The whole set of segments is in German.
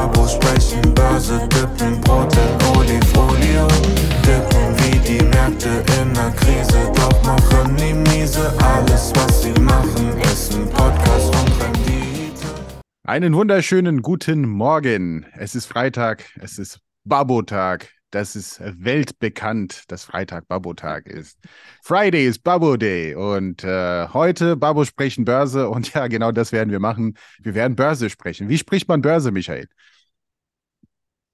Babo sprechen Börse, dippen Brot in Olifolie. Dippen wie die Märkte in der Krise, doch machen die miese. Alles, was sie machen, ist ein Podcast und Rendite. Einen wunderschönen guten Morgen. Es ist Freitag, es ist Babo-Tag. Das ist weltbekannt, dass Freitag Babo-Tag ist. Friday ist Babo Day und äh, heute Babo sprechen Börse und ja, genau das werden wir machen. Wir werden Börse sprechen. Wie spricht man Börse, Michael?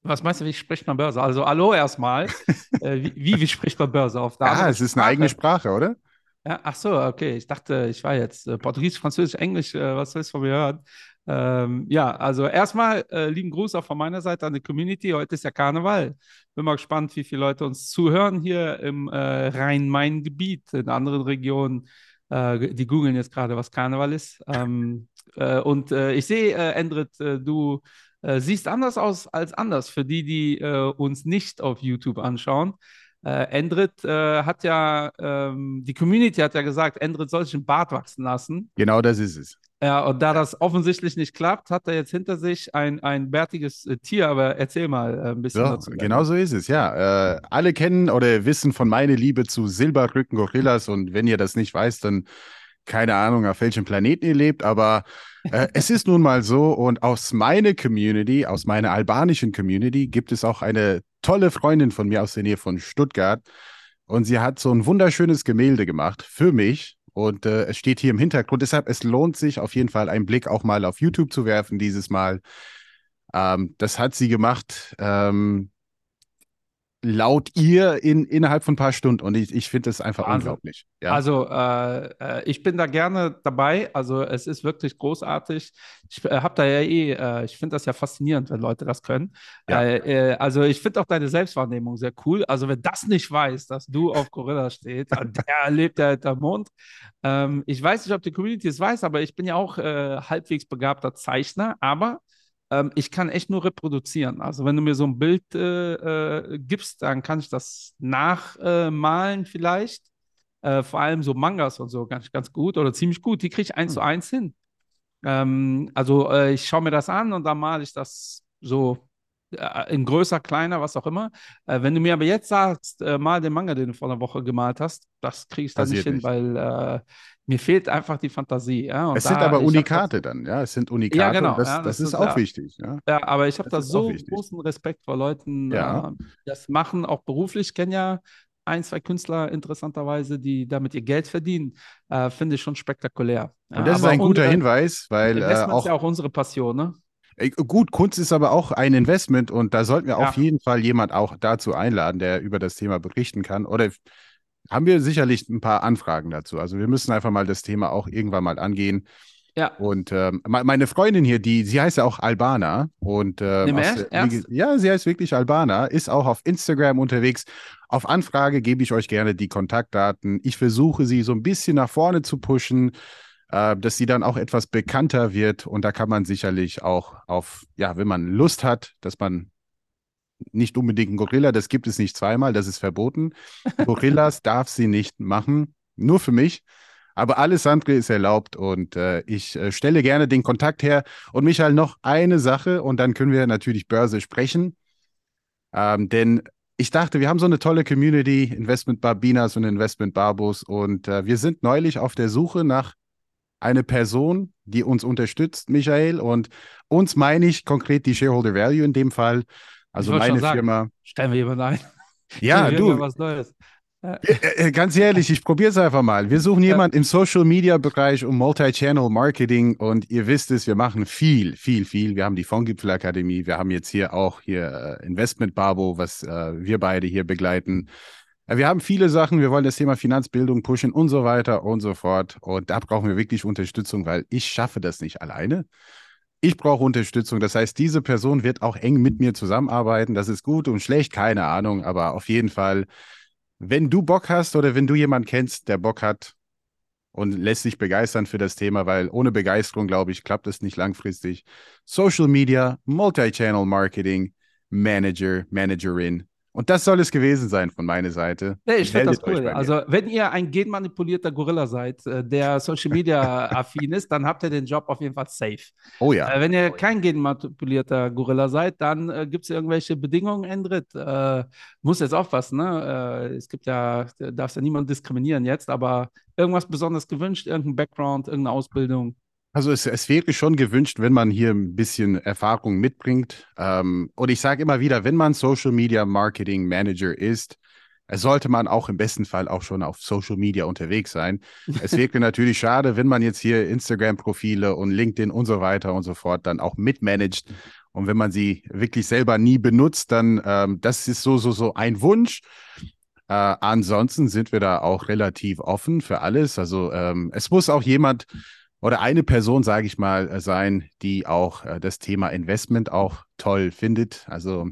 Was meinst du, wie spricht man Börse? Also, hallo erstmal. äh, wie, wie, spricht man Börse auf der Ja, es ist eine eigene Sprache, oder? Ja, ach so, okay. Ich dachte, ich war jetzt äh, Portugiesisch, Französisch, Englisch, äh, was willst du von mir hören? Ähm, ja, also erstmal äh, lieben Gruß auch von meiner Seite an die Community. Heute ist ja Karneval. Bin mal gespannt, wie viele Leute uns zuhören hier im äh, Rhein-Main-Gebiet, in anderen Regionen. Äh, die googeln jetzt gerade, was Karneval ist. Ähm, äh, und äh, ich sehe, äh, Endrit, du siehst anders aus als anders für die, die uns nicht auf YouTube anschauen. Endrit hat ja, ähm, die Community hat ja gesagt, Endrit soll sich einen Bart wachsen lassen. Genau das ist es. Ja, und da das offensichtlich nicht klappt, hat er jetzt hinter sich ein, ein bärtiges äh, Tier. Aber erzähl mal äh, ein bisschen ja, dazu. Genau so ist es, ja. Äh, alle kennen oder wissen von meiner Liebe zu Silberrücken-Gorillas. Und wenn ihr das nicht weißt, dann keine Ahnung, auf welchem Planeten ihr lebt. Aber äh, es ist nun mal so. Und aus meiner Community, aus meiner albanischen Community, gibt es auch eine tolle Freundin von mir aus der Nähe von Stuttgart. Und sie hat so ein wunderschönes Gemälde gemacht für mich und äh, es steht hier im Hintergrund. Deshalb, es lohnt sich auf jeden Fall, einen Blick auch mal auf YouTube zu werfen dieses Mal. Ähm, das hat sie gemacht. Ähm, laut ihr in, innerhalb von ein paar Stunden. Und ich, ich finde das einfach Wahnsinn. unglaublich. Ja. Also äh, äh, ich bin da gerne dabei. Also es ist wirklich großartig. Ich äh, habe da ja eh, äh, ich finde das ja faszinierend, wenn Leute das können. Ja. Äh, äh, also ich finde auch deine Selbstwahrnehmung sehr cool. Also wenn das nicht weiß, dass du auf Gorilla steht, der lebt ja hinter Mond. Ähm, ich weiß nicht, ob die Community es weiß, aber ich bin ja auch halbwegs begabter Zeichner. Aber ähm, ich kann echt nur reproduzieren. Also wenn du mir so ein Bild äh, äh, gibst, dann kann ich das nachmalen vielleicht. Äh, vor allem so Mangas und so ganz, ganz gut oder ziemlich gut. Die kriege ich eins hm. zu eins hin. Ähm, also äh, ich schaue mir das an und dann male ich das so in größer, kleiner, was auch immer. Äh, wenn du mir aber jetzt sagst, äh, mal den Manga, den du vor einer Woche gemalt hast, das kriege ich dann nicht hin, nicht. weil äh, mir fehlt einfach die Fantasie. Ja? es da, sind aber Unikate das, dann, ja, es sind Unikate. Ja, genau. Das, ja, das, das, ist, auch wichtig. Ja, aber ich habe da so großen Respekt vor Leuten, ja. die das machen, auch beruflich. Ich kenne ja ein, zwei Künstler interessanterweise, die damit ihr Geld verdienen, äh, finde ich schon spektakulär. Und das ist ein guter Hinweis, weil äh, auch, ist ja auch unsere Passion, ne? Gut, Kunst ist aber auch ein Investment und da sollten wir ja. auf jeden Fall jemand auch dazu einladen, der über das Thema berichten kann. Oder haben wir sicherlich ein paar Anfragen dazu. Also wir müssen einfach mal das Thema auch irgendwann mal angehen. Ja. Und ähm, meine Freundin hier, die, sie heißt ja auch Albana und äh, aus, ja, sie heißt wirklich Albana, ist auch auf Instagram unterwegs. Auf Anfrage gebe ich euch gerne die Kontaktdaten. Ich versuche sie so ein bisschen nach vorne zu pushen äh, dass sie dann auch etwas bekannter wird. Und da kann man sicherlich auch auf, ja, wenn man Lust hat, dass man nicht unbedingt ein Gorilla, das gibt es nicht zweimal, das ist verboten. Gorillas darf sie nicht machen, nur für mich. Aber alles andere ist erlaubt und äh, ich äh, stelle gerne den Kontakt her. Und Michael, noch eine Sache und dann können wir natürlich Börse sprechen. Ähm, denn ich dachte, wir haben so eine tolle Community, Investment Barbinas und Investment Barbos und äh, wir sind neulich auf der Suche nach eine Person, die uns unterstützt, Michael. Und uns meine ich konkret die Shareholder Value in dem Fall. Also meine Firma. Stellen wir jemanden ein. Ja, du. Was Neues. Äh, äh, ganz ehrlich, ich probiere es einfach mal. Wir suchen jemanden im Social Media Bereich um Multi-Channel Marketing und ihr wisst es, wir machen viel, viel, viel. Wir haben die Fondgipfel Akademie, wir haben jetzt hier auch hier äh, Investment Babo, was äh, wir beide hier begleiten. Wir haben viele Sachen, wir wollen das Thema Finanzbildung pushen und so weiter und so fort. Und da brauchen wir wirklich Unterstützung, weil ich schaffe das nicht alleine. Ich brauche Unterstützung. Das heißt, diese Person wird auch eng mit mir zusammenarbeiten. Das ist gut und schlecht, keine Ahnung. Aber auf jeden Fall, wenn du Bock hast oder wenn du jemanden kennst, der Bock hat und lässt sich begeistern für das Thema, weil ohne Begeisterung, glaube ich, klappt es nicht langfristig. Social Media, Multi-Channel Marketing, Manager, Managerin Und das soll es gewesen sein von meiner Seite. Nee, ich finde das cool. Also, wenn ihr ein genmanipulierter Gorilla seid, äh, der Social Media affin ist, dann habt ihr den Job auf jeden Fall safe. Oh ja. Äh, wenn ihr kein genmanipulierter Gorilla seid, dann äh, gibt es irgendwelche Bedingungen, Endrit. Äh, muss jetzt aufpassen, ne? Äh, es gibt ja, darfst ja niemand diskriminieren jetzt, aber irgendwas besonders gewünscht, irgendein Background, irgendeine Ausbildung. Also es, es wäre schon gewünscht, wenn man hier ein bisschen Erfahrung mitbringt. Ähm, und ich sage immer wieder, wenn man Social Media Marketing Manager ist, sollte man auch im besten Fall auch schon auf Social Media unterwegs sein. Es wäre natürlich schade, wenn man jetzt hier Instagram-Profile und LinkedIn und so weiter und so fort dann auch mitmanagt. Und wenn man sie wirklich selber nie benutzt, dann ähm, das ist so, so, so ein Wunsch. Äh, ansonsten sind wir da auch relativ offen für alles. Also ähm, es muss auch jemand oder eine Person, sage ich mal, äh, sein, die auch äh, das Thema Investment auch toll findet. Also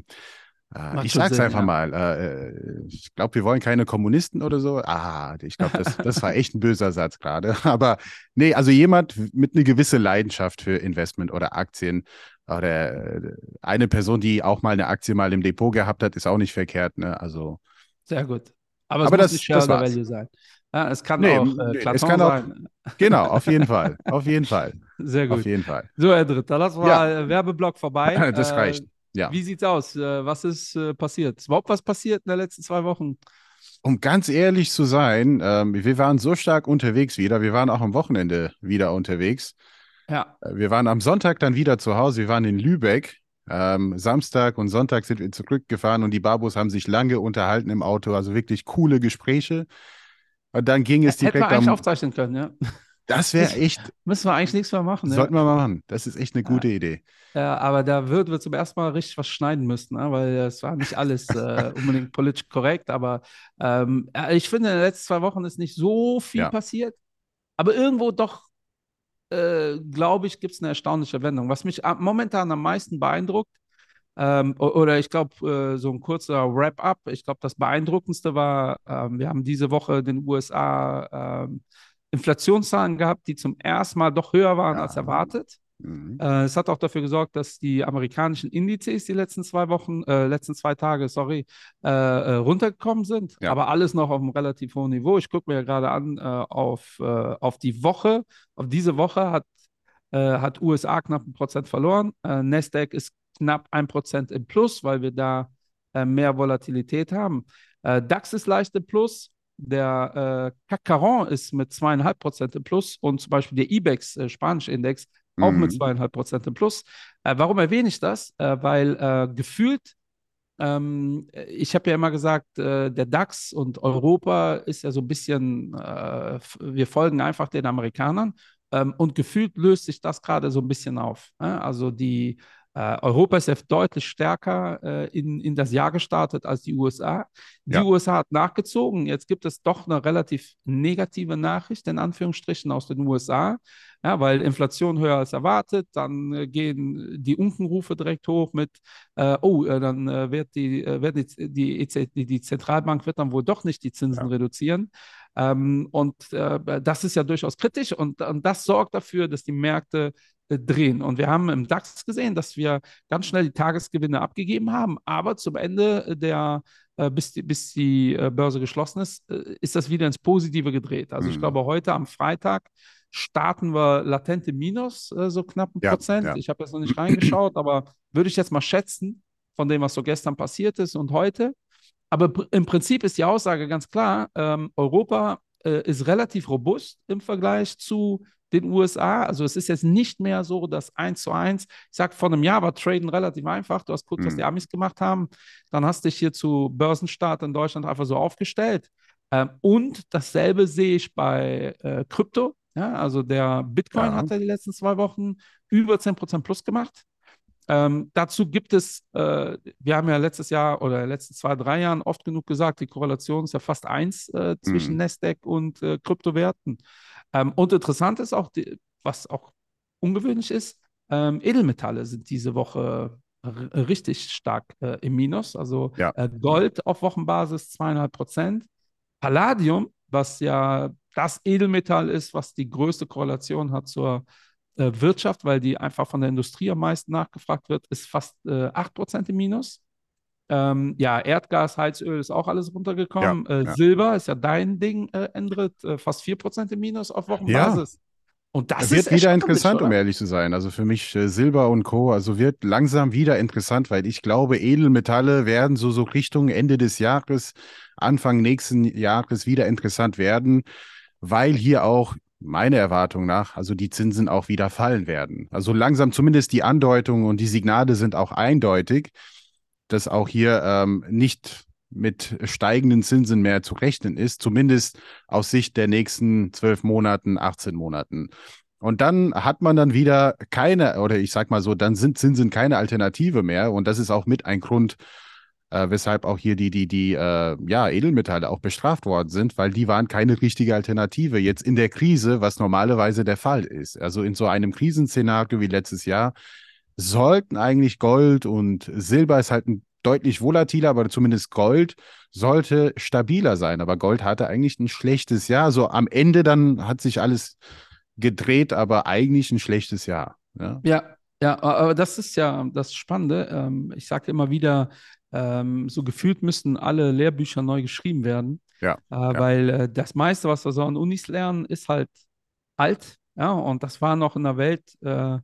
äh, ich sage es einfach ja. mal. Äh, ich glaube, wir wollen keine Kommunisten oder so. Ah, ich glaube, das, das war echt ein böser Satz gerade. Aber nee, also jemand mit einer gewissen Leidenschaft für Investment oder Aktien oder äh, eine Person, die auch mal eine Aktie mal im Depot gehabt hat, ist auch nicht verkehrt. Ne? Also sehr gut. Aber es Aber muss das, das Value sein. Ja, es kann nee, auch äh, es kann sein. Auch, genau, auf jeden Fall. Auf jeden Fall. Sehr gut. Auf jeden Fall. So, Herr Dritter, lassen wir ja. Werbeblock vorbei. Das äh, reicht. Ja. Wie sieht's aus? Äh, was ist äh, passiert? Ist überhaupt was passiert in den letzten zwei Wochen? Um ganz ehrlich zu sein, ähm, wir waren so stark unterwegs wieder. Wir waren auch am Wochenende wieder unterwegs. Ja. Äh, wir waren am Sonntag dann wieder zu Hause. Wir waren in Lübeck. Ähm, Samstag und Sonntag sind wir zurückgefahren und die Babos haben sich lange unterhalten im Auto. Also wirklich coole Gespräche. Und dann ging es direkt Hätten wir eigentlich am... aufzeichnen können, ja. Das wäre echt. Müssen wir eigentlich nichts mehr machen. Ne? Sollten wir mal machen. Das ist echt eine gute ja. Idee. Ja, aber da würden wir zum ersten Mal richtig was schneiden müssen, ne? weil es war nicht alles äh, unbedingt politisch korrekt. Aber ähm, ich finde, in den letzten zwei Wochen ist nicht so viel ja. passiert. Aber irgendwo doch, äh, glaube ich, gibt es eine erstaunliche Wendung. Was mich momentan am meisten beeindruckt, ähm, oder ich glaube, äh, so ein kurzer Wrap-up. Ich glaube, das Beeindruckendste war, ähm, wir haben diese Woche den USA ähm, Inflationszahlen gehabt, die zum ersten Mal doch höher waren ja. als erwartet. Mhm. Äh, es hat auch dafür gesorgt, dass die amerikanischen Indizes die letzten zwei Wochen, äh, letzten zwei Tage, sorry, äh, äh runtergekommen sind. Ja. Aber alles noch auf einem relativ hohen Niveau. Ich gucke mir ja gerade an, äh, auf, auf die Woche, auf diese Woche hat, hat USA knapp ein Prozent verloren. Nasdaq ist knapp ein Prozent im Plus, weil wir da mehr Volatilität haben. DAX ist leicht im Plus. Der äh, CAC Caron ist mit zweieinhalb Prozent im Plus und zum Beispiel der IBEX, äh, spanische Index, auch mhm. mit zweieinhalb Prozent im Plus. Äh, warum erwähne ich das? Äh, weil äh, gefühlt, ähm, ich habe ja immer gesagt, äh, der DAX und Europa ist ja so ein bisschen, äh, wir folgen einfach den Amerikanern. Ähm, und gefühlt löst sich das gerade so ein bisschen auf. Also die Uh, Europa ist ja deutlich stärker uh, in, in das Jahr gestartet als die USA. Die ja. USA hat nachgezogen. Jetzt gibt es doch eine relativ negative Nachricht, in Anführungsstrichen, aus den USA, ja, weil Inflation höher als erwartet. Dann uh, gehen die Unkenrufe direkt hoch mit, oh, dann wird, die, wird die, die, die, die, Zentralbank wird dann wohl doch nicht die Zinsen ja. reduzieren. Ähm, und das ist ja durchaus kritisch und, und das sorgt dafür, dass die Märkte äh, drehen. Und wir haben im DAX gesehen, dass wir ganz schnell die Tagesgewinne abgegeben haben, aber zum Ende der, äh, bis die, bis die äh, Börse geschlossen ist, ist das wieder ins Positive gedreht. Also ich mhm. glaube, heute am Freitag starten wir latente Minus, so knapp ein ja, Prozent. Ja. Ich habe jetzt noch nicht reingeschaut, aber würde ich jetzt mal schätzen, von dem, was so gestern passiert ist und heute. Aber im Prinzip ist die Aussage ganz klar, ähm, Europa äh, ist relativ robust im Vergleich zu den USA. Also es ist jetzt nicht mehr so, dass eins zu eins, ich sage, vor einem Jahr war Traden relativ einfach. Du hast kurz, mhm. was die Amis gemacht haben, dann hast du dich hier zu Börsenstart in Deutschland einfach so aufgestellt. Ähm, und dasselbe sehe ich bei äh, Krypto. Ja, also der Bitcoin ja. hat ja die letzten zwei Wochen über 10% plus gemacht. Ähm, dazu gibt es, äh, wir haben ja letztes Jahr oder in den letzten zwei, drei Jahren oft genug gesagt, die Korrelation ist ja fast eins äh, zwischen mhm. Nasdaq und äh, Kryptowerten. Ähm, und interessant ist auch, die, was auch ungewöhnlich ist, ähm, Edelmetalle sind diese Woche richtig stark äh, im Minus. Also ja. äh, Gold auf Wochenbasis zweieinhalb Prozent. Palladium, was ja das Edelmetall ist, was die größte Korrelation hat zur äh, Wirtschaft, weil die einfach von der Industrie am meisten nachgefragt wird, ist fast äh, 8% im Minus. Ähm, ja, Erdgas, Heizöl ist auch alles runtergekommen. Ja, äh, ja. Silber ist ja dein Ding, äh, Endrit, äh, fast 4% im Minus auf Wochenbasis. Ja. Und das wird wieder interessant, oder? um ehrlich zu sein. Also für mich äh, Silber und Co. Also wird langsam wieder interessant, weil ich glaube, Edelmetalle werden so, so Richtung Ende des Jahres, Anfang nächsten Jahres wieder interessant werden, weil hier auch meiner Erwartung nach, also die Zinsen auch wieder fallen werden. Also langsam zumindest die Andeutungen und die Signale sind auch eindeutig, dass auch hier ähm, nicht mit steigenden Zinsen mehr zu rechnen ist, zumindest aus Sicht der nächsten zwölf Monaten, 18 Monaten. Und dann hat man dann wieder keine, oder ich sag mal so, dann sind Zinsen keine Alternative mehr. Und das ist auch mit ein Grund, äh, weshalb auch hier die, die, die äh, ja, Edelmetalle auch bestraft worden sind, weil die waren keine richtige Alternative jetzt in der Krise, was normalerweise der Fall ist. Also in so einem Krisenszenario wie letztes Jahr sollten eigentlich Gold und Silber ist halt ein deutlich volatiler, aber zumindest Gold sollte stabiler sein. Aber Gold hatte eigentlich ein schlechtes Jahr. So am Ende dann hat sich alles gedreht, aber eigentlich ein schlechtes Jahr. Ja, ja, ja aber das ist ja das Spannende. Ähm, ich sage immer wieder, ähm, so gefühlt müssten alle Lehrbücher neu geschrieben werden. Ja. Äh, ja. Weil äh, das meiste, was wir so an Unis lernen, ist halt alt. Ja, und das war noch in der Welt, äh,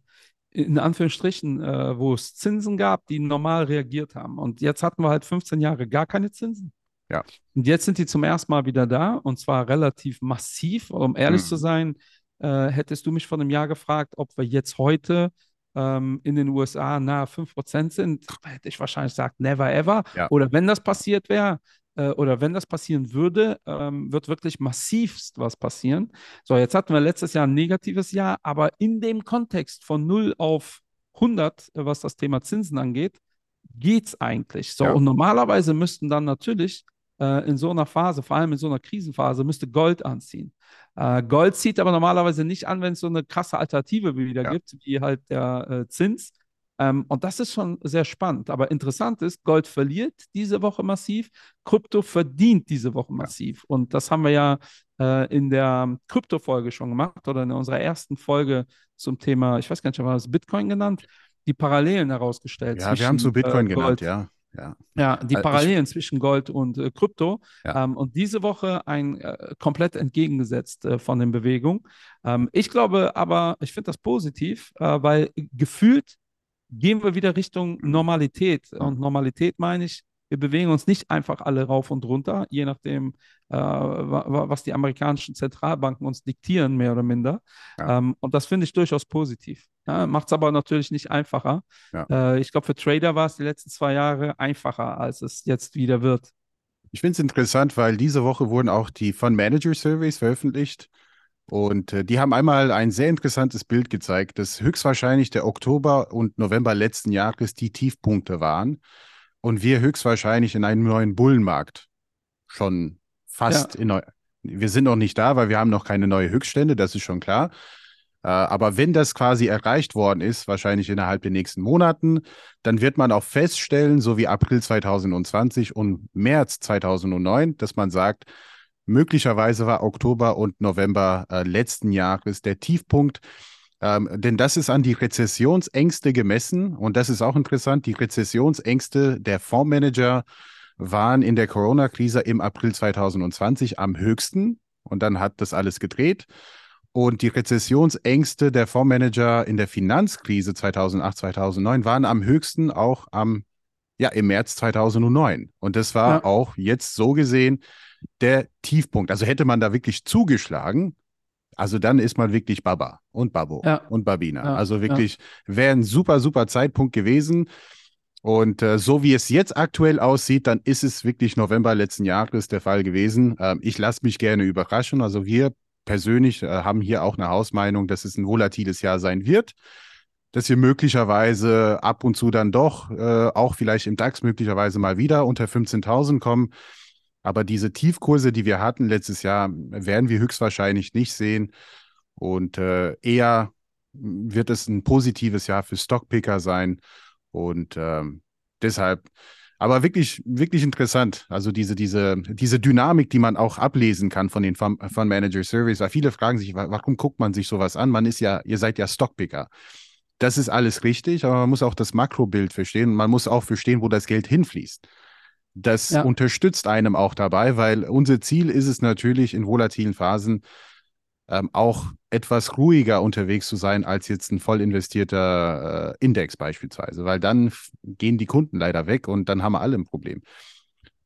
in Anführungsstrichen, äh, wo es Zinsen gab, die normal reagiert haben. Und jetzt hatten wir halt 15 Jahre gar keine Zinsen. Ja. Und jetzt sind die zum ersten Mal wieder da und zwar relativ massiv. Um ehrlich mhm. zu sein, äh, hättest du mich vor einem Jahr gefragt, ob wir jetzt heute ähm, in den USA nahe 5% sind, hätte ich wahrscheinlich gesagt, never ever. Ja. Oder wenn das passiert wäre, oder wenn das passieren würde, ähm, wird wirklich massivst was passieren. So, jetzt hatten wir letztes Jahr ein negatives Jahr, aber in dem Kontext von 0 auf 100, äh, was das Thema Zinsen angeht, geht es eigentlich. So, ja. und normalerweise müssten dann natürlich äh, in so einer Phase, vor allem in so einer Krisenphase, müsste Gold anziehen. Äh, Gold zieht aber normalerweise nicht an, wenn es so eine krasse Alternative wieder ja. gibt, wie halt der äh, Zins. Ähm, und das ist schon sehr spannend. Aber interessant ist, Gold verliert diese Woche massiv, Krypto verdient diese Woche massiv. Und das haben wir ja äh, in der Krypto-Folge schon gemacht oder in unserer ersten Folge zum Thema, ich weiß gar nicht, war das Bitcoin genannt, die Parallelen herausgestellt. Ja, zwischen, wir haben zu Bitcoin äh, genannt, ja. Ja, ja die also Parallelen ich, zwischen Gold und äh, Krypto. Ja. Ähm, und diese Woche ein äh, komplett entgegengesetzt äh, von den Bewegungen. Ähm, ich glaube aber, ich finde das positiv, äh, weil gefühlt gehen wir wieder Richtung Normalität. Und Normalität meine ich, wir bewegen uns nicht einfach alle rauf und runter, je nachdem, äh, was die amerikanischen Zentralbanken uns diktieren, mehr oder minder. Ja. Ähm, und das finde ich durchaus positiv. Ja, Macht es aber natürlich nicht einfacher. Ja. Äh, ich glaube, für Trader war es die letzten zwei Jahre einfacher, als es jetzt wieder wird. Ich finde es interessant, weil diese Woche wurden auch die Fund Manager Surveys veröffentlicht. Und äh, die haben einmal ein sehr interessantes Bild gezeigt, dass höchstwahrscheinlich der Oktober und November letzten Jahres die Tiefpunkte waren und wir höchstwahrscheinlich in einem neuen Bullenmarkt schon fast ja. in neu. Wir sind noch nicht da, weil wir haben noch keine neue Höchststände, das ist schon klar. Äh, aber wenn das quasi erreicht worden ist, wahrscheinlich innerhalb der nächsten Monaten, dann wird man auch feststellen, so wie April 2020 und März 2009, dass man sagt, Möglicherweise war Oktober und November äh, letzten Jahres der Tiefpunkt. Ähm, denn das ist an die Rezessionsängste gemessen. Und das ist auch interessant. Die Rezessionsängste der Fondsmanager waren in der Corona-Krise im April 2020 am höchsten. Und dann hat das alles gedreht. Und die Rezessionsängste der Fondsmanager in der Finanzkrise 2008, 2009 waren am höchsten auch am, ja, im März 2009. Und das war ja. auch jetzt so gesehen der Tiefpunkt. Also hätte man da wirklich zugeschlagen, also dann ist man wirklich Baba und Babo ja. und Babina. Ja, also wirklich ja. wäre ein super, super Zeitpunkt gewesen. Und äh, so wie es jetzt aktuell aussieht, dann ist es wirklich November letzten Jahres der Fall gewesen. Ähm, ich lasse mich gerne überraschen. Also wir persönlich äh, haben hier auch eine Hausmeinung, dass es ein volatiles Jahr sein wird. Dass wir möglicherweise ab und zu dann doch, äh, auch vielleicht im DAX möglicherweise mal wieder unter 15.000 kommen. Aber diese Tiefkurse, die wir hatten letztes Jahr, werden wir höchstwahrscheinlich nicht sehen. Und äh, eher wird es ein positives Jahr für Stockpicker sein. Und ähm, deshalb, aber wirklich, wirklich interessant. Also diese, diese, diese Dynamik, die man auch ablesen kann von den Fund Manager Surveys, weil viele fragen sich, warum guckt man sich sowas an? Man ist ja, ihr seid ja Stockpicker. das ist alles richtig, aber man muss auch das Makrobild verstehen. Man muss auch verstehen, wo das Geld hinfließt. Das ja. unterstützt einem auch dabei, weil unser Ziel ist es natürlich in volatilen Phasen ähm, auch etwas ruhiger unterwegs zu sein als jetzt ein voll investierter äh, Index beispielsweise, weil dann gehen die Kunden leider weg und dann haben wir alle ein Problem.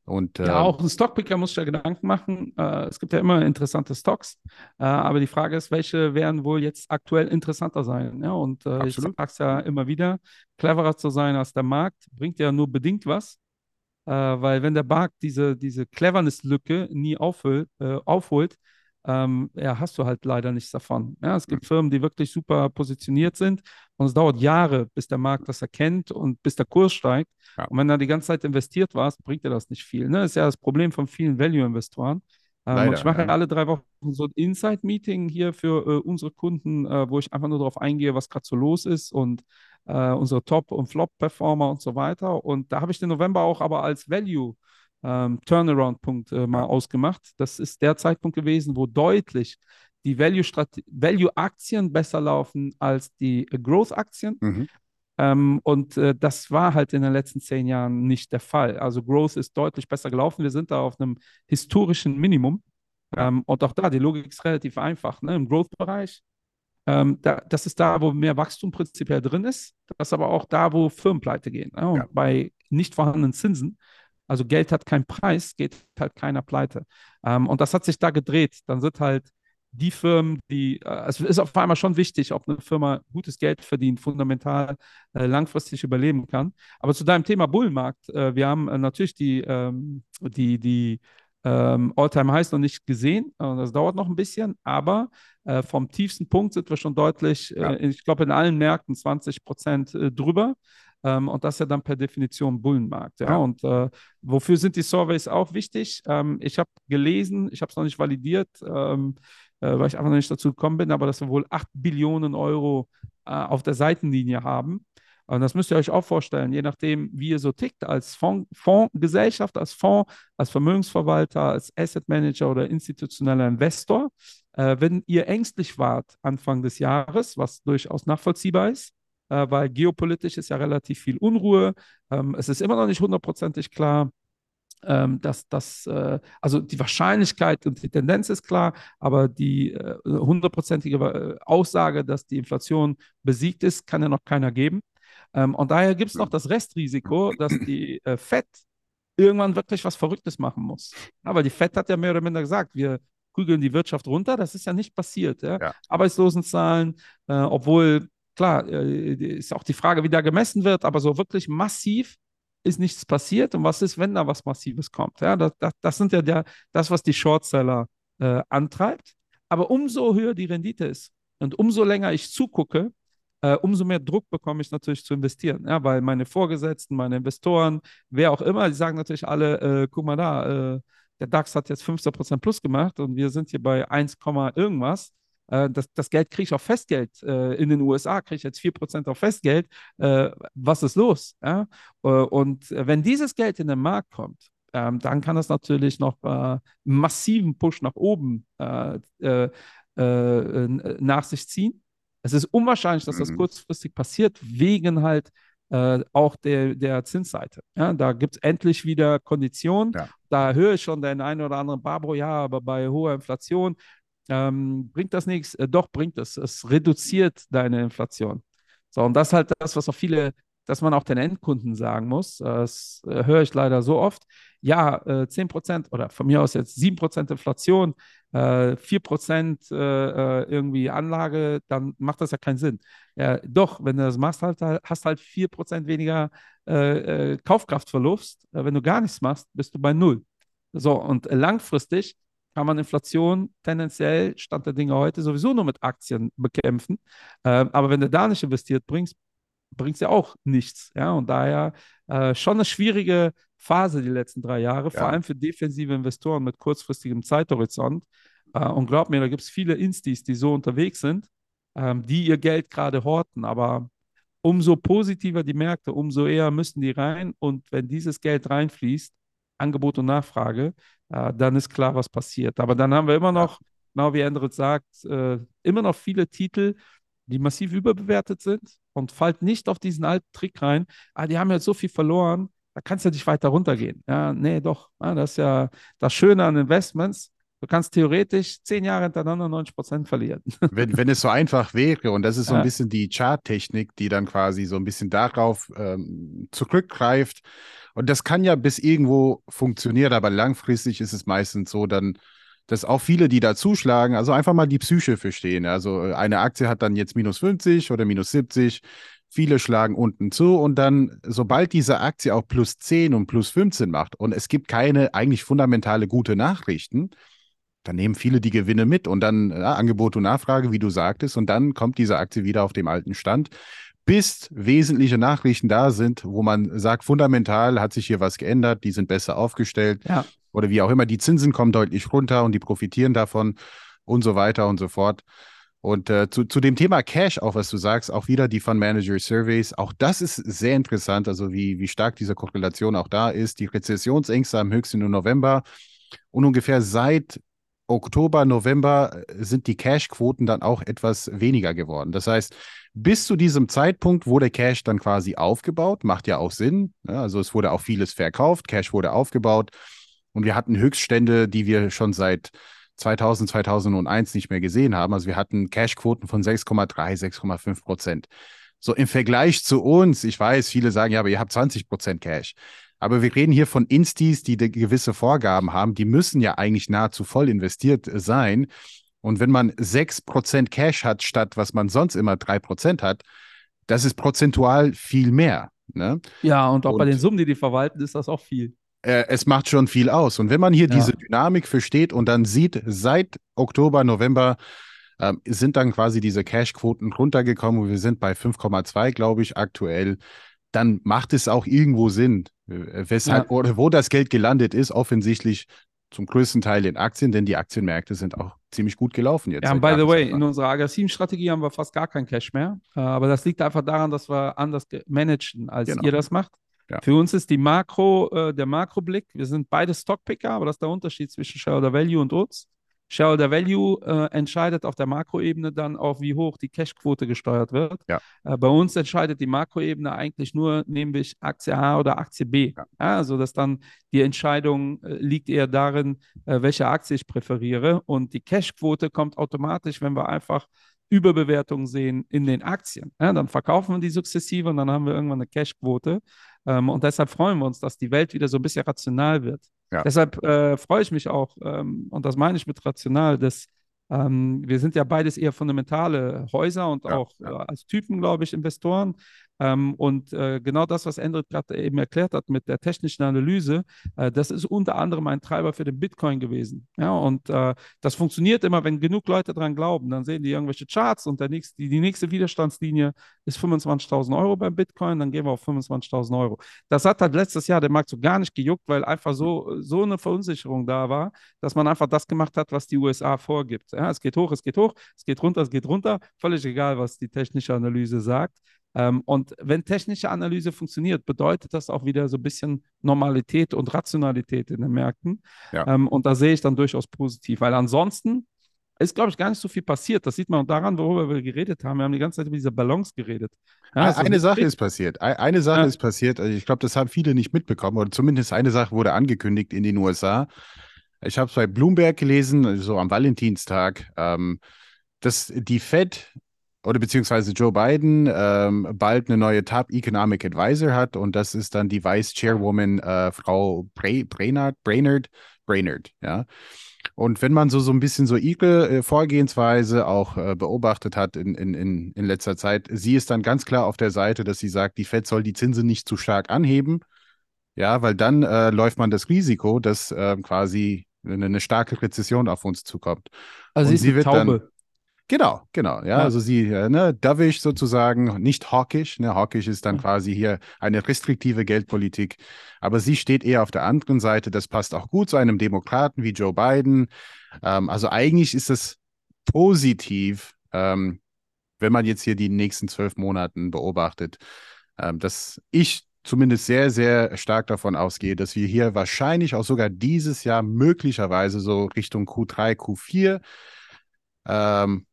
Und, äh, ja, auch ein Stockpicker muss sich ja Gedanken machen. Äh, es gibt ja immer interessante Stocks, äh, aber die Frage ist, welche werden wohl jetzt aktuell interessanter sein? Ja, und äh, ich sage es ja immer wieder, cleverer zu sein als der Markt bringt ja nur bedingt was. Äh, weil wenn der Markt diese, diese Cleverness-Lücke nie aufhol, äh, aufholt, ähm, ja, hast du halt leider nichts davon. Ja, es gibt. Firmen, die wirklich super positioniert sind und es dauert Jahre, bis der Markt das erkennt und bis der Kurs steigt. Ja. Und wenn du die ganze Zeit investiert warst, bringt dir das nicht viel. Ne? Das ist ja das Problem von vielen Value-Investoren. Ähm, ich mache ja. alle drei Wochen so ein Insight-Meeting hier für äh, unsere Kunden, äh, wo ich einfach nur darauf eingehe, was gerade so los ist und äh, unsere Top- und Flop-Performer und so weiter. Und da habe ich den November auch aber als Value ähm, Turnaround-Punkt äh, mal ausgemacht. Das ist der Zeitpunkt gewesen, wo deutlich die Value-Aktien besser laufen als die äh, Growth-Aktien. Mhm. Ähm, und äh, das war halt in den letzten zehn Jahren nicht der Fall. Also Growth ist deutlich besser gelaufen. Wir sind da auf einem historischen Minimum. Ähm, und auch da, die Logik ist relativ einfach. Ne? Im Growth-Bereich, ähm, da, das ist da, wo mehr Wachstum prinzipiell drin ist. Das ist aber auch da, wo Firmen pleite gehen. Ne? Ja. bei nicht vorhandenen Zinsen also Geld hat keinen Preis, geht halt keiner pleite. Ähm, und das hat sich da gedreht. Dann sind halt die Firmen, die, äh, es ist auf einmal schon wichtig, ob eine Firma gutes Geld verdient, fundamental äh, langfristig überleben kann. Aber zu deinem Thema Bullenmarkt, äh, wir haben äh, natürlich die, ähm, die, die ähm, All-Time-Highs noch nicht gesehen. Äh, das dauert noch ein bisschen, aber äh, vom tiefsten Punkt sind wir schon deutlich, ja. ich glaube, in allen Märkten 20 Prozent drüber. Ähm, und das ist ja dann per Definition Bullenmarkt. Ja? ja. Und äh, wofür sind die Surveys auch wichtig? Ähm, ich habe gelesen, ich habe es noch nicht validiert, ähm, äh, weil ich einfach noch nicht dazu gekommen bin, aber dass wir wohl 8 Billionen Euro äh, auf der Seitenlinie haben. Und das müsst ihr euch auch vorstellen, je nachdem, wie ihr so tickt, als Fonds, Fondsgesellschaft, als Fonds, als Vermögensverwalter, als Asset Manager oder institutioneller Investor. Äh, wenn ihr ängstlich wart Anfang des Jahres, was durchaus nachvollziehbar ist, äh, weil geopolitisch ist ja relativ viel Unruhe. Ähm, es ist immer noch nicht hundertprozentig klar, ähm, dass das, äh, also die Wahrscheinlichkeit und die Tendenz ist klar, aber die äh, hundertprozentige äh, Aussage, dass die Inflation besiegt ist, kann ja noch keiner geben. Ähm, und daher gibt es noch das Restrisiko, dass die äh, FED irgendwann wirklich was Verrücktes machen muss. Aber die FED hat ja mehr oder minder gesagt, wir prügeln die Wirtschaft runter. Das ist ja nicht passiert. Ja? Ja. Arbeitslosenzahlen, äh, obwohl klar, äh, ist auch die Frage, wie da gemessen wird, aber so wirklich massiv ist nichts passiert. Und was ist, wenn da was Massives kommt? Ja, das, das, das sind ja der, das, was die Shortseller äh, antreibt. Aber umso höher die Rendite ist und umso länger ich zugucke, äh, umso mehr Druck bekomme ich natürlich zu investieren. Ja, weil meine Vorgesetzten, meine Investoren, wer auch immer, die sagen natürlich alle, äh, guck mal da, äh, der DAX hat jetzt 15% plus gemacht und wir sind hier bei 1, irgendwas. Äh, das, das Geld kriege ich auf Festgeld. Äh, in den USA kriege ich jetzt 4% auf Festgeld. Äh, was ist los? Ja? und wenn dieses Geld in den Markt kommt, ähm, dann kann das natürlich noch einen massiven Push nach oben nach sich ziehen. Es ist unwahrscheinlich, dass das mhm. kurzfristig passiert, wegen halt äh, auch der, der Zinsseite. Ja, da gibt es endlich wieder Konditionen. Ja. Da höre ich schon den einen oder anderen Barbro, ja, aber bei hoher Inflation ähm, bringt das nichts? Äh, doch, bringt es. Es reduziert deine Inflation. So, und das ist halt das, was auch viele, dass man auch den Endkunden sagen muss. Das äh, höre ich leider so oft. Ja, äh, 10% oder von mir aus jetzt 7% Inflation, äh, 4% äh, äh, irgendwie Anlage, dann macht das ja keinen Sinn. Ja, doch, wenn du das machst, halt, hast halt 4% weniger äh, Kaufkraftverlust. wenn du gar nichts machst, bist du bei Null. So, und langfristig kann man Inflation tendenziell, Stand der Dinge heute, sowieso nur mit Aktien bekämpfen. Ähm, aber wenn du da nicht investiert bringst, bringt es ja auch nichts. Ja? Und daher äh, schon eine schwierige Phase die letzten drei Jahre, ja. vor allem für defensive Investoren mit kurzfristigem Zeithorizont. Äh, und glaub mir, da gibt es viele Instis, die so unterwegs sind, ähm, die ihr Geld gerade horten. Aber umso positiver die Märkte, umso eher müssen die rein. Und wenn dieses Geld reinfließt, Angebot und Nachfrage, äh, dann ist klar, was passiert. Aber dann haben wir immer noch, genau wie Endrit sagt, äh, immer noch viele Titel, die massiv überbewertet sind. und fallt nicht auf diesen alten Trick rein, ah, die haben jetzt so viel verloren, da kannst du nicht weiter runtergehen. Ja, nee, doch. Ja, das ist ja das Schöne an Investments. Du kannst theoretisch zehn Jahre hintereinander 90 Prozent verlieren. Wenn, wenn es so einfach wäre, und das ist so ja. ein bisschen die Charttechnik, die dann quasi so ein bisschen darauf ähm, zurückgreift. Und das kann ja bis irgendwo funktionieren, aber langfristig ist es meistens so, dann, dass auch viele, die da zuschlagen, also einfach mal die Psyche verstehen. Also eine Aktie hat dann jetzt minus 50 oder minus 70 Viele schlagen unten zu und dann, sobald diese Aktie auch plus 10 und plus 15 macht und es gibt keine eigentlich fundamentale gute Nachrichten, dann nehmen viele die Gewinne mit und dann ja, Angebot und Nachfrage, wie du sagtest, und dann kommt diese Aktie wieder auf dem alten Stand, bis wesentliche Nachrichten da sind, wo man sagt, fundamental hat sich hier was geändert, die sind besser aufgestellt ja. oder wie auch immer, die Zinsen kommen deutlich runter und die profitieren davon und so weiter und so fort. Und äh, zu, zu dem Thema Cash, auch was du sagst, auch wieder die Fund Manager Surveys, auch das ist sehr interessant, also wie, wie stark diese Korrelation auch da ist. Die Rezessionsängste am höchsten im November und ungefähr seit Oktober, November äh, sind die Cash-Quoten dann auch etwas weniger geworden. Das heißt, bis zu diesem Zeitpunkt wurde Cash dann quasi aufgebaut, macht ja auch Sinn. Ja, also es wurde auch vieles verkauft, Cash wurde aufgebaut und wir hatten Höchststände, die wir schon seit 2000, 2001 nicht mehr gesehen haben. Also wir hatten Cashquoten von 6,3, 6,5 Prozent. So im Vergleich zu uns, ich weiß, viele sagen, ja, aber ihr habt 20 Prozent Cash. Aber wir reden hier von Instis, die gewisse Vorgaben haben. Die müssen ja eigentlich nahezu voll investiert sein. Und wenn man 6% Cash hat, statt was man sonst immer 3% hat, das ist prozentual viel mehr. Ne? Ja, und auch und, bei den Summen, die die verwalten, ist das auch viel äh, es macht schon viel aus. Und wenn man hier ja. diese Dynamik versteht und dann sieht, seit Oktober, November äh, sind dann quasi diese Cash-Quoten runtergekommen und wir sind bei 5,2, glaube ich, aktuell, dann macht es auch irgendwo Sinn, äh, weshalb ja. oder wo das Geld gelandet ist, offensichtlich zum größten Teil in Aktien, denn die Aktienmärkte sind auch ziemlich gut gelaufen jetzt. Ja, und by the way, in unserer aggressiven Strategie haben wir fast gar kein Cash mehr. Äh, aber das liegt einfach daran, dass wir anders managen, als genau. ihr das macht. Ja. Für uns ist die Makro, äh, der Makroblick, wir sind beide Stockpicker, aber das ist der Unterschied zwischen Shareholder Value und uns. Shareholder Value äh, entscheidet auf der Makroebene dann auch, wie hoch die Cashquote gesteuert wird. Ja. Äh, bei uns entscheidet die Makroebene eigentlich nur, nämlich Aktie A oder Aktie B. Ja. Ja, also dass dann die Entscheidung äh, liegt eher darin, äh, welche Aktie ich präferiere. Und die Cashquote kommt automatisch, wenn wir einfach Überbewertungen sehen in den Aktien. dann verkaufen wir die sukzessive und dann haben wir irgendwann eine Cashquote. Ähm, und deshalb freuen wir uns, dass die Welt wieder so ein bisschen rational wird. Ja. Deshalb äh, freue ich mich auch, ähm, und das meine ich mit rational, dass ähm, wir sind ja beides eher fundamentale Häuser und ja, auch ja. Äh, als Typen, glaube ich, Investoren. Ähm, und äh, genau das, was Endrit gerade eben erklärt hat mit der technischen Analyse, äh, das ist unter anderem ein Treiber für den Bitcoin gewesen. Ja, und äh, das funktioniert immer, wenn genug Leute daran glauben. Dann sehen die irgendwelche Charts und der nächste, die, die nächste Widerstandslinie ist 25.000 Euro beim Bitcoin, dann gehen wir auf 25.000 Euro. Das hat halt letztes Jahr der Markt so gar nicht gejuckt, weil einfach so, so eine Verunsicherung da war, dass man einfach das gemacht hat, was die USA vorgibt. Ja, es geht hoch, es geht hoch, es geht runter, es geht runter. Völlig egal, was die technische Analyse sagt. Ähm, und wenn technische Analyse funktioniert, bedeutet das auch wieder so ein bisschen Normalität und Rationalität in den Märkten. Ja. Ähm, und da sehe ich dann durchaus positiv, weil ansonsten ist, glaube ich, gar nicht so viel passiert. Das sieht man daran, worüber wir geredet haben. Wir haben die ganze Zeit über diese Balance geredet. Ja, also eine Sache ist passiert. Eine Sache ja. ist passiert. Also ich glaube, das haben viele nicht mitbekommen. Oder zumindest eine Sache wurde angekündigt in den USA. Ich habe es bei Bloomberg gelesen, so am Valentinstag, ähm, dass die Fed oder beziehungsweise Joe Biden ähm, bald eine neue Top Economic Advisor hat und das ist dann die Vice Chairwoman äh, Frau Bray, Brainard, Brainerd, Brainerd, ja. Und wenn man so, so ein bisschen so ihre äh, Vorgehensweise auch äh, beobachtet hat in, in, in, in letzter Zeit, sie ist dann ganz klar auf der Seite, dass sie sagt, die Fed soll die Zinsen nicht zu stark anheben. Ja, weil dann äh, läuft man das Risiko, dass äh, quasi eine, eine, starke Rezession auf uns zukommt. Also und sie, sie wird Taube. dann Genau, genau. Ja, ja. also sie, äh, ne, dovish sozusagen, nicht hawkish. Ne, hawkish ist dann quasi hier eine restriktive Geldpolitik. Aber sie steht eher auf der anderen Seite. Das passt auch gut zu einem Demokraten wie Joe Biden. Ähm, also eigentlich ist es positiv, ähm, wenn man jetzt hier die nächsten zwölf Monaten beobachtet, ähm, dass ich zumindest sehr, sehr stark davon ausgehe, dass wir hier wahrscheinlich auch sogar dieses Jahr möglicherweise so Richtung Q3, Q4 ähm,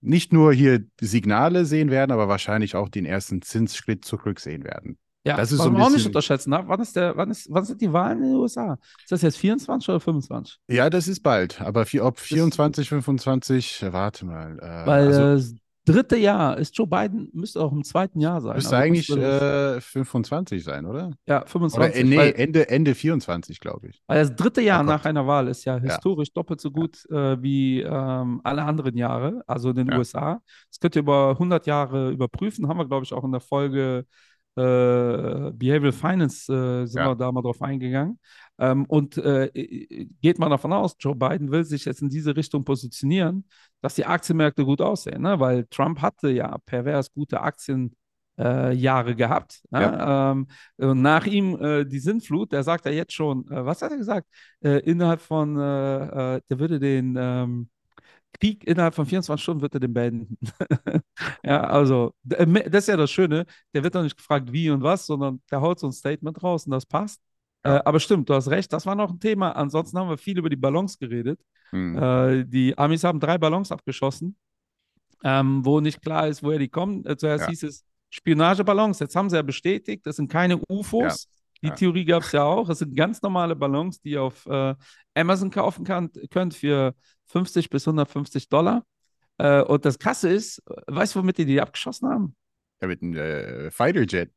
nicht nur hier Signale sehen werden, aber wahrscheinlich auch den ersten Zinsschritt zurück sehen werden. Ja, das ist so ein bisschen, auch nicht unterschätzen. Ne? Wann, ist der, wann, ist, wann sind die Wahlen in den USA? Ist das jetzt 24 oder 25? Ja, das ist bald. Aber ob 24, 25, warte mal. Äh, weil also, das dritte Jahr ist Joe Biden, müsste auch im zweiten Jahr sein. Müsste eigentlich äh, 25 sein, oder? Ja, 25. Oder, äh, nee, weil, Ende, Ende 24, glaube ich. Weil das dritte Jahr oh nach einer Wahl ist ja historisch ja. doppelt so gut ja. äh, wie ähm, alle anderen Jahre, also in den ja. USA. Das könnt ihr über 100 Jahre überprüfen. Haben wir, glaube ich, auch in der Folge äh, Behavioral Finance äh, sind wir da mal drauf eingegangen. Ähm, und äh, geht man davon aus, Joe Biden will sich jetzt in diese Richtung positionieren, dass die Aktienmärkte gut aussehen, ne? weil Trump hatte ja pervers gute Aktienjahre Jahre gehabt. Ne? Ja. Ähm, und nach ihm äh, die Sinnflut, der sagt ja jetzt schon, äh, was hat er gesagt? Äh, innerhalb von, der würde den ähm, Krieg innerhalb von 24 Stunden wird er den beenden. ja, also, äh, das ist ja das Schöne. Der wird doch nicht gefragt, wie und was, sondern der haut so ein Statement raus und das passt. Ja. Äh, aber stimmt, du hast recht, das war noch ein Thema. Ansonsten haben wir viel über die Ballons geredet. Mhm. Äh, die Amis haben drei Ballons abgeschossen, ähm, wo nicht klar ist, woher die kommen. Äh, zuerst ja. hieß es Spionageballons, jetzt haben sie ja bestätigt, das sind keine UFOs. Die ja. Theorie gab es ja auch. Es sind ganz normale Ballons, die ihr auf äh, Amazon kaufen kann, könnt für 50 bis 150 Dollar. Äh, und das Krasse ist, weißt du, womit die die abgeschossen haben? Ja, mit einem äh, Fighterjet.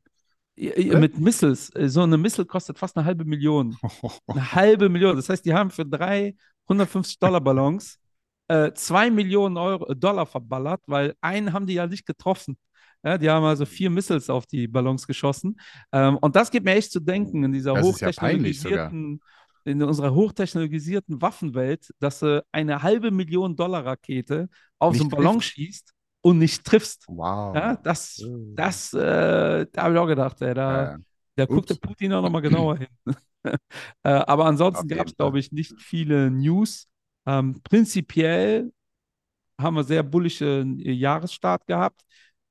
Ja, mit Missiles. Äh, so eine Missile kostet fast eine halbe Million. eine halbe Million. Das heißt, die haben für drei 150 Dollar Ballons äh, zwei Millionen Euro, äh, Dollar verballert, weil einen haben die ja nicht getroffen. Ja, die haben also vier Missiles auf die Ballons geschossen. Ähm, und das gibt mir echt zu denken in dieser hochtechnologisierten, ja in unserer hochtechnologisierten Waffenwelt, dass du eine halbe Million Dollar Rakete auf so einen Ballon trifft. schießt und nicht triffst. Wow. Ja, das, das, äh, da habe ich auch gedacht, ey, da, ja. da guckt der Putin auch nochmal genauer hin. äh, aber ansonsten gab es, glaube ich, nicht viele News. Ähm, prinzipiell haben wir sehr bullische Jahresstart gehabt.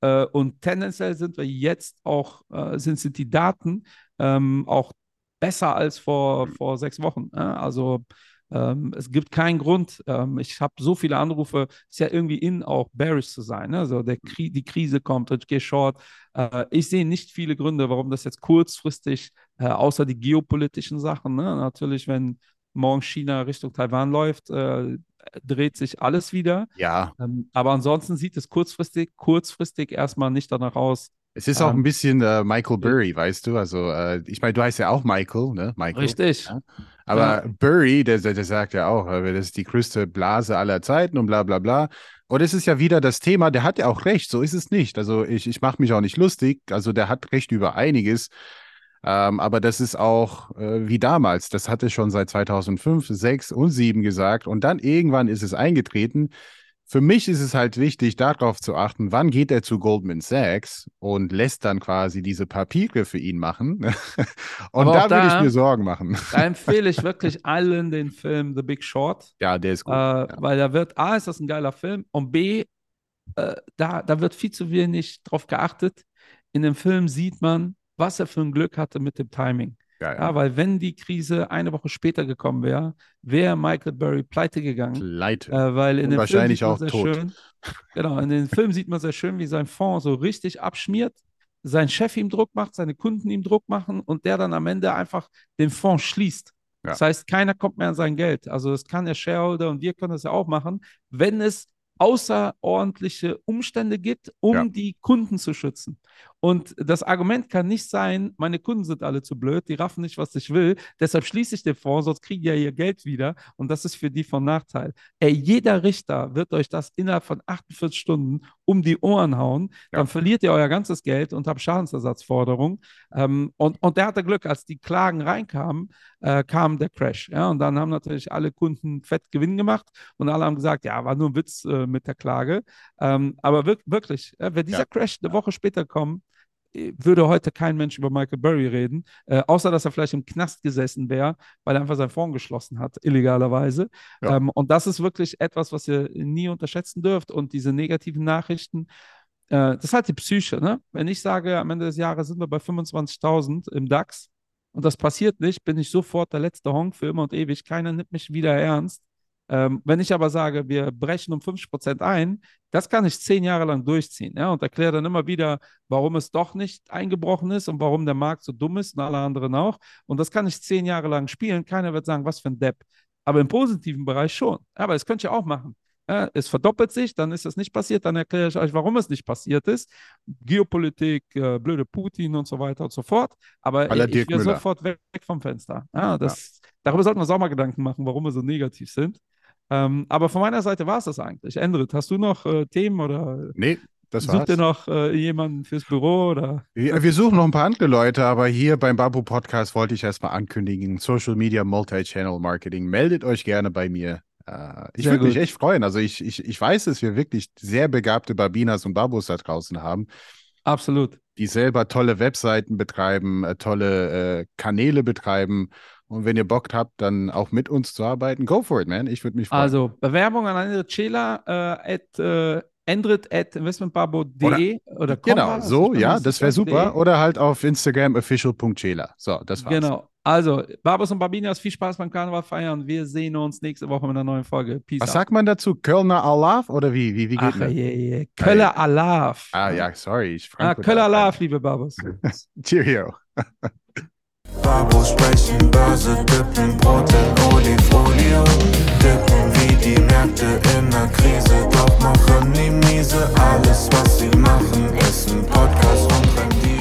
Äh, und tendenziell sind wir jetzt auch, äh, sind, sind die Daten ähm, auch besser als vor, vor sechs Wochen. Äh? Also ähm, es gibt keinen Grund. Ähm, ich habe so viele Anrufe, es ist ja irgendwie in auch bearish zu sein. Ne? Also der Kri die Krise kommt, ich gehe short. Äh, ich sehe nicht viele Gründe, warum das jetzt kurzfristig, äh, außer die geopolitischen Sachen, ne? natürlich, wenn morgen China Richtung Taiwan läuft, äh, dreht sich alles wieder. Ja. Ähm, aber ansonsten sieht es kurzfristig, kurzfristig erstmal nicht danach aus. Es ist auch ähm, ein bisschen äh, Michael Burry, weißt du? Also, äh, ich meine, du heißt ja auch Michael, ne? Michael. Richtig. Ja? Aber ja. Burry, der, der, sagt ja auch, äh, das ist die größte Blase aller Zeiten und bla bla bla. Und es ist ja wieder das Thema, der hat ja auch recht, so ist es nicht. Also ich, ich mache mich auch nicht lustig. Also der hat recht über einiges. Ähm, aber das ist auch äh, wie damals. Das hatte schon seit 2005, 6 und 7 gesagt. Und dann irgendwann ist es eingetreten. Für mich ist es halt wichtig, darauf zu achten, wann geht er zu Goldman Sachs und lässt dann quasi diese Papiere für ihn machen. und da, da würde ich mir Sorgen machen. Da empfehle ich wirklich allen den Film The Big Short. Ja, der ist gut. Äh, ja. Weil da wird, A, ist das ein geiler Film und B, äh, da, da wird viel zu wenig drauf geachtet. In dem Film sieht man, was er für ein Glück hatte mit dem Timing. Ja, ja. weil wenn die Krise eine Woche später gekommen wäre, wäre Michael Burry pleite gegangen. Pleite. Äh, weil in Und wahrscheinlich auch tot. Schön, genau, in den Film sieht man sehr schön, wie sein Fonds so richtig abschmiert, sein Chef ihm Druck macht, seine Kunden ihm Druck machen und der dann am Ende einfach den Fonds schließt. Ja. Das heißt, keiner kommt mehr an sein Geld. Also das kann der Shareholder und wir können das ja auch machen, wenn es außerordentliche Umstände gibt, um ja. die Kunden zu schützen. Und das Argument kann nicht sein, meine Kunden sind alle zu blöd, die raffen nicht, was ich will, deshalb schließe ich den Fonds, sonst kriege ich ja ihr Geld wieder und das ist für die von Nachteil. Ey, jeder Richter wird euch das innerhalb von 48 Stunden um die Ohren hauen, ja. dann verliert ihr euer ganzes Geld und habt Schadensersatzforderungen. Ähm, und, und der hatte Glück, als die Klagen reinkamen, äh, kam der Crash. Ja? Und dann haben natürlich alle Kunden fett Gewinn gemacht und alle haben gesagt, ja, war nur ein Witz äh, mit der Klage. Ähm, aber wir wirklich, äh, wenn dieser ja. Crash eine Woche später kommt, würde heute kein Mensch über Michael Burry reden, äh, außer dass er vielleicht im Knast gesessen wäre, weil er einfach seinen Fonds geschlossen hat, illegalerweise. Ja. Ähm, und das ist wirklich etwas, was ihr nie unterschätzen dürft. Und diese negativen Nachrichten, äh, das ist halt die Psyche. Ne? Wenn ich sage, am Ende des Jahres sind wir bei 25.000 im DAX und das passiert nicht, bin ich sofort der letzte Honk für immer und ewig. Keiner nimmt mich wieder ernst. Ähm, wenn ich aber sage, wir brechen um 50 Prozent ein, das kann ich zehn Jahre lang durchziehen ja, und erkläre dann immer wieder, warum es doch nicht eingebrochen ist und warum der Markt so dumm ist und alle anderen auch. Und das kann ich zehn Jahre lang spielen. Keiner wird sagen, was für ein Depp. Aber im positiven Bereich schon. Aber das könnt ihr auch machen. Ja, es verdoppelt sich, dann ist das nicht passiert, dann erkläre ich euch, warum es nicht passiert ist. Geopolitik, äh, blöde Putin und so weiter und so fort. Aber ich, ich will sofort weg, weg, vom Fenster. Ja, das, ja. Darüber sollten wir uns auch mal Gedanken machen, warum wir so negativ sind. Ähm, aber von meiner Seite war es das eigentlich. Endrit, hast du noch äh, Themen oder? Nee, das war's. Sucht ihr noch äh, jemanden fürs Büro oder? Wir, wir, suchen noch ein paar andere Leute, aber hier beim Babu Podcast wollte ich erstmal ankündigen: Social Media Multi-Channel Marketing. Meldet euch gerne bei mir. Äh, ich würde mich echt freuen. Also ich, ich, ich weiß, dass wir wirklich sehr begabte Babinas und Babus da draußen haben. Absolut. Die selber tolle Webseiten betreiben, äh, tolle äh, Kanäle betreiben. Und wenn ihr Bock habt, dann auch mit uns zu arbeiten, go for it, man. Ich würde mich freuen. Also Bewerbung an Endrit Cela äh, at äh, endrit at investmentbabo.de oder, oder Genau, so, ja, das wäre super. Oder halt auf Instagram official.cela. So, das war's. Genau. Also, Barbos und Barbinas, viel Spaß beim Karneval feiern. Wir sehen uns nächste Woche mit einer neuen Folge. Peace Was out. sagt man dazu? Kölner Alaf oder wie? Wie, wie geht Ach, das? Je, je. Köller Alaf. Ah, ja, sorry. Ich ah, Köller Alaf, liebe Barbos. Cheerio. Fabo sprechen, Börse dippen, Brot in Olifolie. Dippen wie die Märkte in der Krise, doch machen die miese. Alles, was sie machen, ist ein Podcast und Rendite.